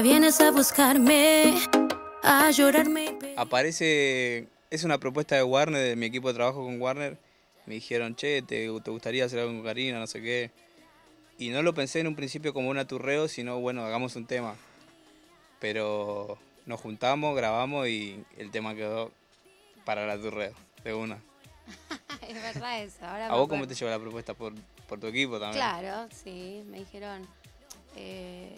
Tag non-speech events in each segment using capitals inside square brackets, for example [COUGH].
Vienes a buscarme, a llorarme. Aparece, es una propuesta de Warner, de mi equipo de trabajo con Warner. Me dijeron, che, ¿te, te gustaría hacer algo con Karina? No sé qué. Y no lo pensé en un principio como un aturreo, sino, bueno, hagamos un tema. Pero nos juntamos, grabamos y el tema quedó para el aturreo, de una. [LAUGHS] es verdad eso. Ahora ¿A vos cómo te llevó la propuesta? ¿Por, por tu equipo también? Claro, sí, me dijeron, eh,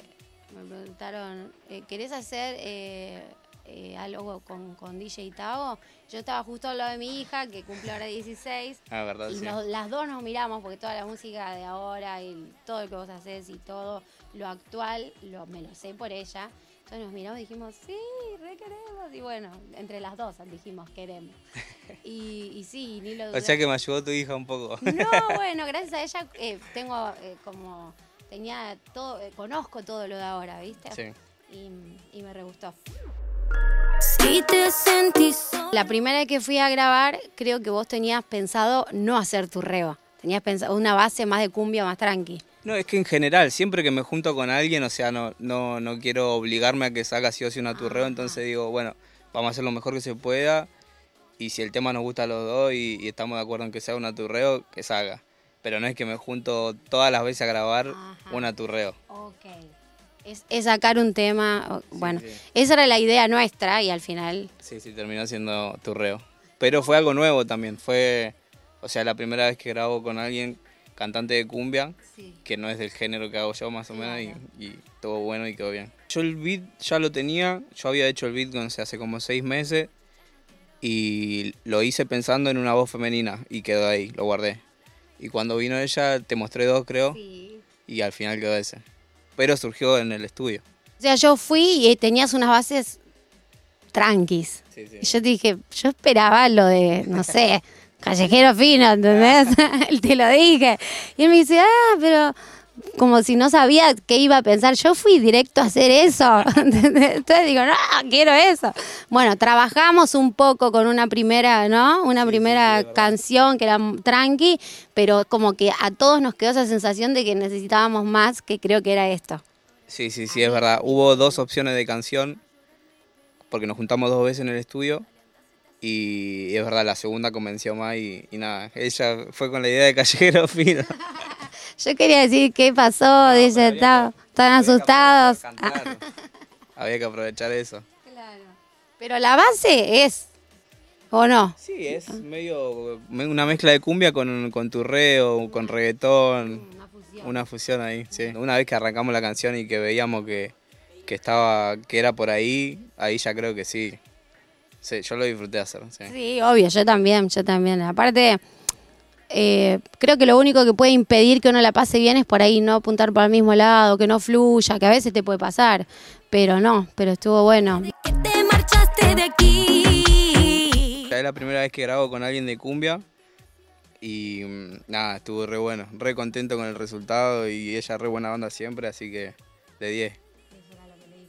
me preguntaron, eh, ¿querés hacer eh, eh, algo con, con DJ Tavo? Yo estaba justo al lado de mi hija, que cumple ahora 16, Ah, verdad, y sí. nos- las dos nos miramos, porque toda la música de ahora y todo lo que vos haces y todo lo actual, lo, me lo sé por ella. Entonces nos miramos y dijimos, sí, re queremos. Y bueno, entre las dos dijimos, queremos. [LAUGHS] Y, y sí, ni lo O dudé. sea que me ayudó tu hija un poco. No, [LAUGHS] bueno, gracias a ella eh, tengo como, tenía todo, eh, conozco todo lo de ahora, ¿viste? Sí. Y, y me re gustó. Si te sentís sola. La primera vez que fui a grabar, creo que vos tenías pensado no hacer tu reba. Tenías pensado una base más de cumbia, más tranqui. No, es que en general, siempre que me junto con alguien, o sea, no, no, no quiero obligarme a que salga sí o sí un aturreo, entonces digo, bueno, vamos a hacer lo mejor que se pueda y si el tema nos gusta a los dos y, y estamos de acuerdo en que sea un aturreo, que salga. Pero no es que me junto todas las veces a grabar Ajá. un aturreo. Ok. Es, es sacar un tema, bueno, sí. esa era la idea nuestra y al final... Sí, sí, terminó siendo turreo. Pero fue algo nuevo también, fue, o sea, la primera vez que grabo con alguien, cantante de cumbia, que no es del género que hago yo más o menos, y, y estuvo bueno y quedó bien. Yo el beat ya lo tenía, yo había hecho el beat sé, hace como seis meses, y lo hice pensando en una voz femenina, y quedó ahí, lo guardé. Y cuando vino ella, te mostré dos creo, y al final quedó ese. Pero surgió en el estudio. O sea, yo fui y tenías unas bases tranquis. Sí, sí. Y yo te dije, yo esperaba lo de, no sé, [LAUGHS] callejero fino, ¿entendés? Él [LAUGHS] te lo dije. Y él me dice, ah, pero como si no sabía qué iba a pensar. Yo fui directo a hacer eso. [LAUGHS] Entonces digo, no, quiero eso. Bueno, trabajamos un poco con una primera, ¿no? Una primera canción que era tranqui, pero como que a todos nos quedó esa sensación de que necesitábamos más, que creo que era esto. Sí, sí, sí, es verdad. Hubo dos opciones de canción, porque nos juntamos dos veces en el estudio, y es verdad, la segunda convenció más y, y nada, ella fue con la idea de callejero [LAUGHS] fino. Yo quería decir qué pasó, dice, había que- "Está- están Había que asustados. [LAUGHS] Había que aprovechar eso. Pero la base es, ¿o no? Sí, es medio me- una mezcla de cumbia con, con turreo, con reggaetón, una fusión ahí, sí. Una vez que arrancamos la canción y que veíamos que, que estaba, que era por ahí, ahí ya creo que sí. Sí, yo lo disfruté hacer, sí. Sí, obvio, yo también, yo también. Aparte, eh, creo que lo único que puede impedir que uno la pase bien es por ahí no apuntar para el mismo lado, que no fluya, que a veces te puede pasar. Pero no, pero estuvo bueno. Que te marchaste de aquí. Ya es la primera vez que grabo con alguien de cumbia y mm, nada, estuvo re bueno, re contento con el resultado y ella re buena banda siempre, así que de 10.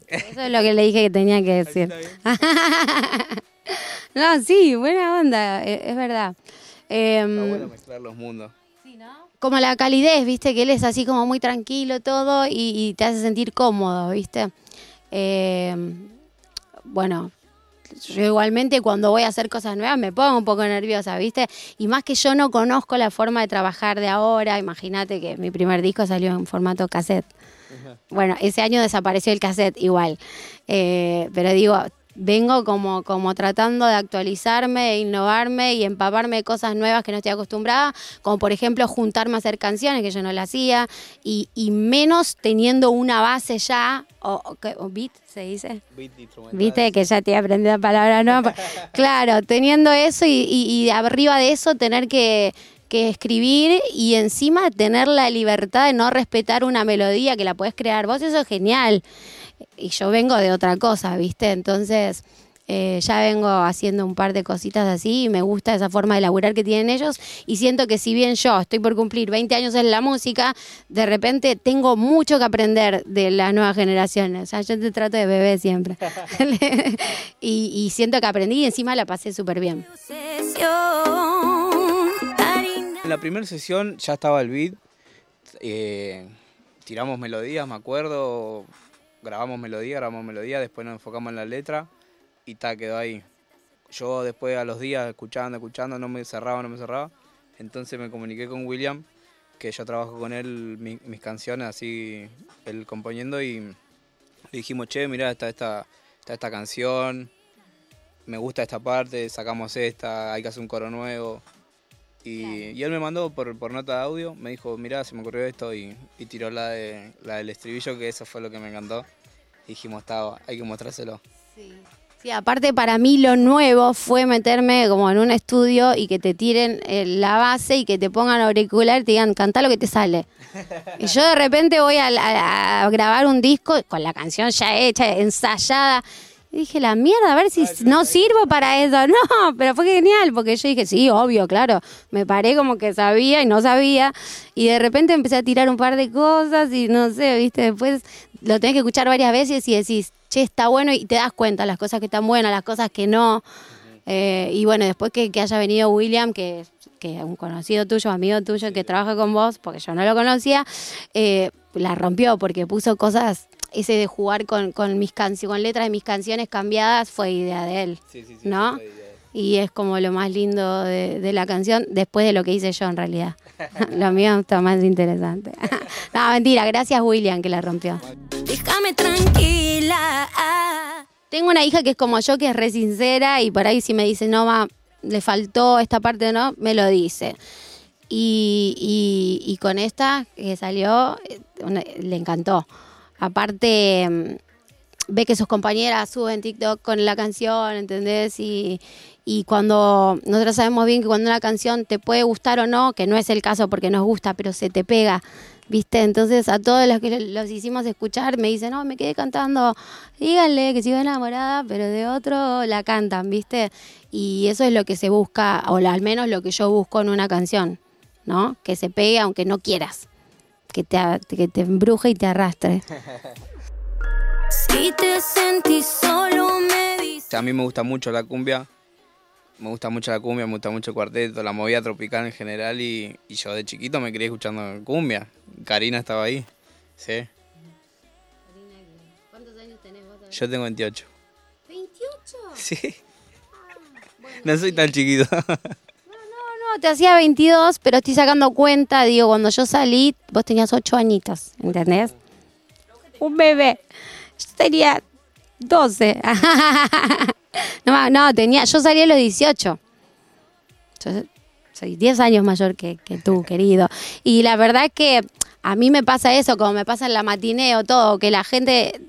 Eso es lo que le dije que tenía que [LAUGHS] decir. [LAUGHS] No, sí, buena onda, e- es verdad. Em, Está bueno mezclar los mundos. como la calidez, viste, que él es así como muy tranquilo todo y, y te hace sentir cómodo, viste. Eh, bueno, yo igualmente cuando voy a hacer cosas nuevas me pongo un poco nerviosa, viste. Y más que yo no conozco la forma de trabajar de ahora, imagínate que mi primer disco salió en formato cassette. Bueno, ese año desapareció el cassette igual. Eh, pero digo, vengo como, como tratando de actualizarme, e innovarme y empaparme de cosas nuevas que no estoy acostumbrada, como por ejemplo juntarme a hacer canciones que yo no la hacía, y, y menos teniendo una base ya, o, o, ¿qué? ¿O beat se dice. Beat. Viste que ya te he aprendido la palabra, ¿no? [LAUGHS] claro, teniendo eso y, y- y arriba de eso tener que, que escribir y encima tener la libertad de no respetar una melodía que la podés crear vos, eso es genial. Y yo vengo de otra cosa, ¿viste? Entonces eh, ya vengo haciendo un par de cositas así y me gusta esa forma de laburar que tienen ellos y siento que si bien yo estoy por cumplir 20 años en la música, de repente tengo mucho que aprender de las nuevas generaciones. O sea, yo te trato de bebé siempre. [LAUGHS] [LAUGHS] y, y siento que aprendí y encima la pasé súper bien. En la primera sesión ya estaba el beat, eh, tiramos melodías, me acuerdo, grabamos melodía, grabamos melodía, después nos enfocamos en la letra y ta, quedó ahí. Yo después a los días, escuchando, escuchando, no me cerraba, no me cerraba. Entonces me comuniqué con William, que yo trabajo con él mis canciones, así, él componiendo y dijimos, che, mira está esta, está esta canción, me gusta esta parte, sacamos esta, hay que hacer un coro nuevo. Y, él me mandó por, por, nota de audio, me dijo, mira se me ocurrió esto y, tiró la, de, la del estribillo, que eso fue lo que me encantó. dijimos, estaba, hay que mostrárselo. Sí. Sí, aparte para mí lo nuevo fue meterme como en un estudio y que te tiren eh, la base y que te pongan auricular y te digan, canta lo que te sale. Y yo de repente voy a grabar un disco con la canción ya hecha, ensayada. Y dije, la mierda, a ver si no sirvo para eso. [LAUGHS] No, pero fue genial, porque yo dije, sí, obvio, claro. Me paré como que sabía y no sabía. Y de repente empecé a tirar un par de cosas y no sé, viste, después lo tenés que escuchar varias veces y decís, che, está bueno y te das cuenta las cosas que están buenas, las cosas que no. Eh, y bueno, después que, haya venido William, que, que es un conocido tuyo, amigo tuyo, que trabaja con vos, porque yo no lo conocía, eh, la rompió porque puso cosas ese de jugar con, con mis canciones, con letras de mis canciones cambiadas fue idea de él, sí, sí, sí, ¿no? Y es como lo más lindo de, la canción, después de lo que hice yo en realidad. [LAUGHS] lo mío está más interesante. [LAUGHS] no, mentira, gracias William que la rompió. Déjame tranquila. Tengo una hija que es como yo, que es re sincera y por ahí si me dice, no, ma, le faltó esta parte, ¿no? Me lo dice. Y, y, y con esta que salió, eh, le encantó. Aparte, mm, ve que sus compañeras suben TikTok con la canción, ¿entendés? Y, y cuando nosotros sabemos bien que cuando una canción te puede gustar o no, que no es el caso porque nos gusta, pero se te pega, ¿viste? Entonces a todos los que los hicimos escuchar me dicen, no, me quedé cantando, díganle que sigo enamorada, pero de otro la cantan, ¿viste? Y eso es lo que se busca, o al menos lo que yo busco en una canción, ¿no? Que se pegue aunque no quieras que te, que te embruje y te arrastre. [LAUGHS] Si te sentís solo, me. A mí me gusta mucho la cumbia. Me gusta mucho la cumbia, me gusta mucho el cuarteto, la movida tropical en general y, yo de chiquito me quería escuchando cumbia. Karina estaba ahí, sí. ¿Cuántos años tenés vos? Yo tengo 28. ¿28? Sí. Ah, no soy tan chiquito. [LAUGHS] te hacía 22, pero estoy sacando cuenta, digo, cuando yo salí, vos tenías 8 añitos, ¿entendés? Un bebé. Yo tenía 12. [LAUGHS] no, no, tenía, yo salí a los 18. Yo soy 10 años mayor que, que tú, [LAUGHS] querido. Y la verdad es que a mí me pasa eso, como me pasa en la matineo, todo, que la gente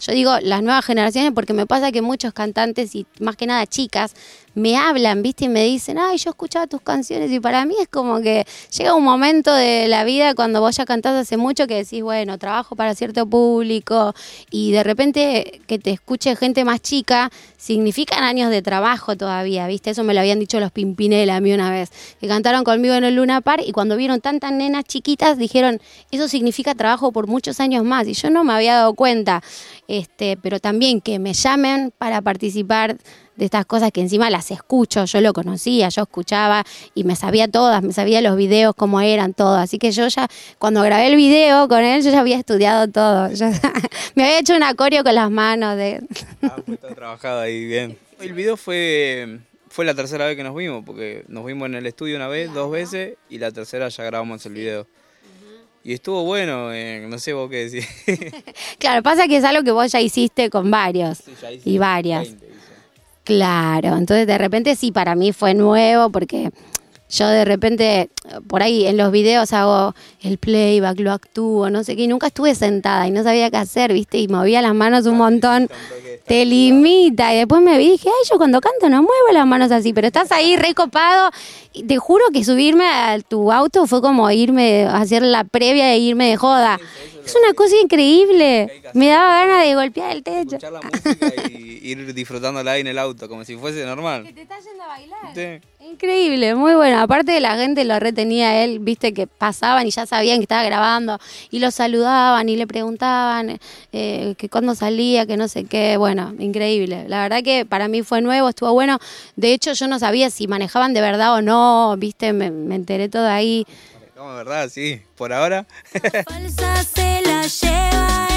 yo digo las nuevas generaciones porque me pasa que muchos cantantes y más que nada chicas me hablan, ¿viste? Y me dicen, ay, yo escuchaba tus canciones y para mí es como que llega un momento de la vida cuando vos ya cantás hace mucho que decís, bueno, trabajo para cierto público y de repente que te escuche gente más chica significan años de trabajo todavía, ¿viste? Eso me lo habían dicho los Pimpinela a mí una vez, que cantaron conmigo en el Luna Par y cuando vieron tantas nenas chiquitas dijeron, eso significa trabajo por muchos años más y yo no me había dado cuenta, este, pero también que me llamen para participar de estas cosas que encima las escucho, yo lo conocía, yo escuchaba y me sabía todas, me sabía los videos, cómo eran, todo. Así que yo ya, cuando grabé el video con él, yo ya había estudiado todo. [LAUGHS] me había hecho un acorio con las manos. De... ah, pues todo trabajado ahí, bien. El video fue, fue la tercera vez que nos vimos, porque nos vimos en el estudio una vez, dos veces, y la tercera ya grabamos el video. Y estuvo bueno, eh, no sé vos qué decís. [LAUGHS] claro, pasa que es algo que vos ya hiciste con varios y varias. Claro, entonces de repente sí, para mí fue nuevo porque yo de repente, por ahí en los videos hago el playback, lo actúo, no sé qué, y nunca estuve sentada y no sabía qué hacer, ¿viste? Y movía las manos un montón. Te limita. Y después me vi y dije, ay, yo cuando canto no muevo las manos así, pero estás ahí recopado. Y te juro que subirme a tu auto fue como irme, hacer la previa de irme de joda. Es una cosa increíble. Me daba ganas de golpear el techo. Escuchar la música y ir disfrutándola ahí en el auto, como si fuese normal. Que te yendo a bailar. Sí. Increíble, muy bueno. Aparte de la gente lo retenía él, viste que pasaban y ya sabían que estaba grabando y lo saludaban y le preguntaban eh, que cuándo salía, que no sé qué. Bueno, increíble. La verdad que para mí fue nuevo, estuvo bueno. De hecho, yo no sabía si manejaban de verdad o no, viste, me, me enteré todo ahí. De verdad, sí, por ahora. Falsa se la lleva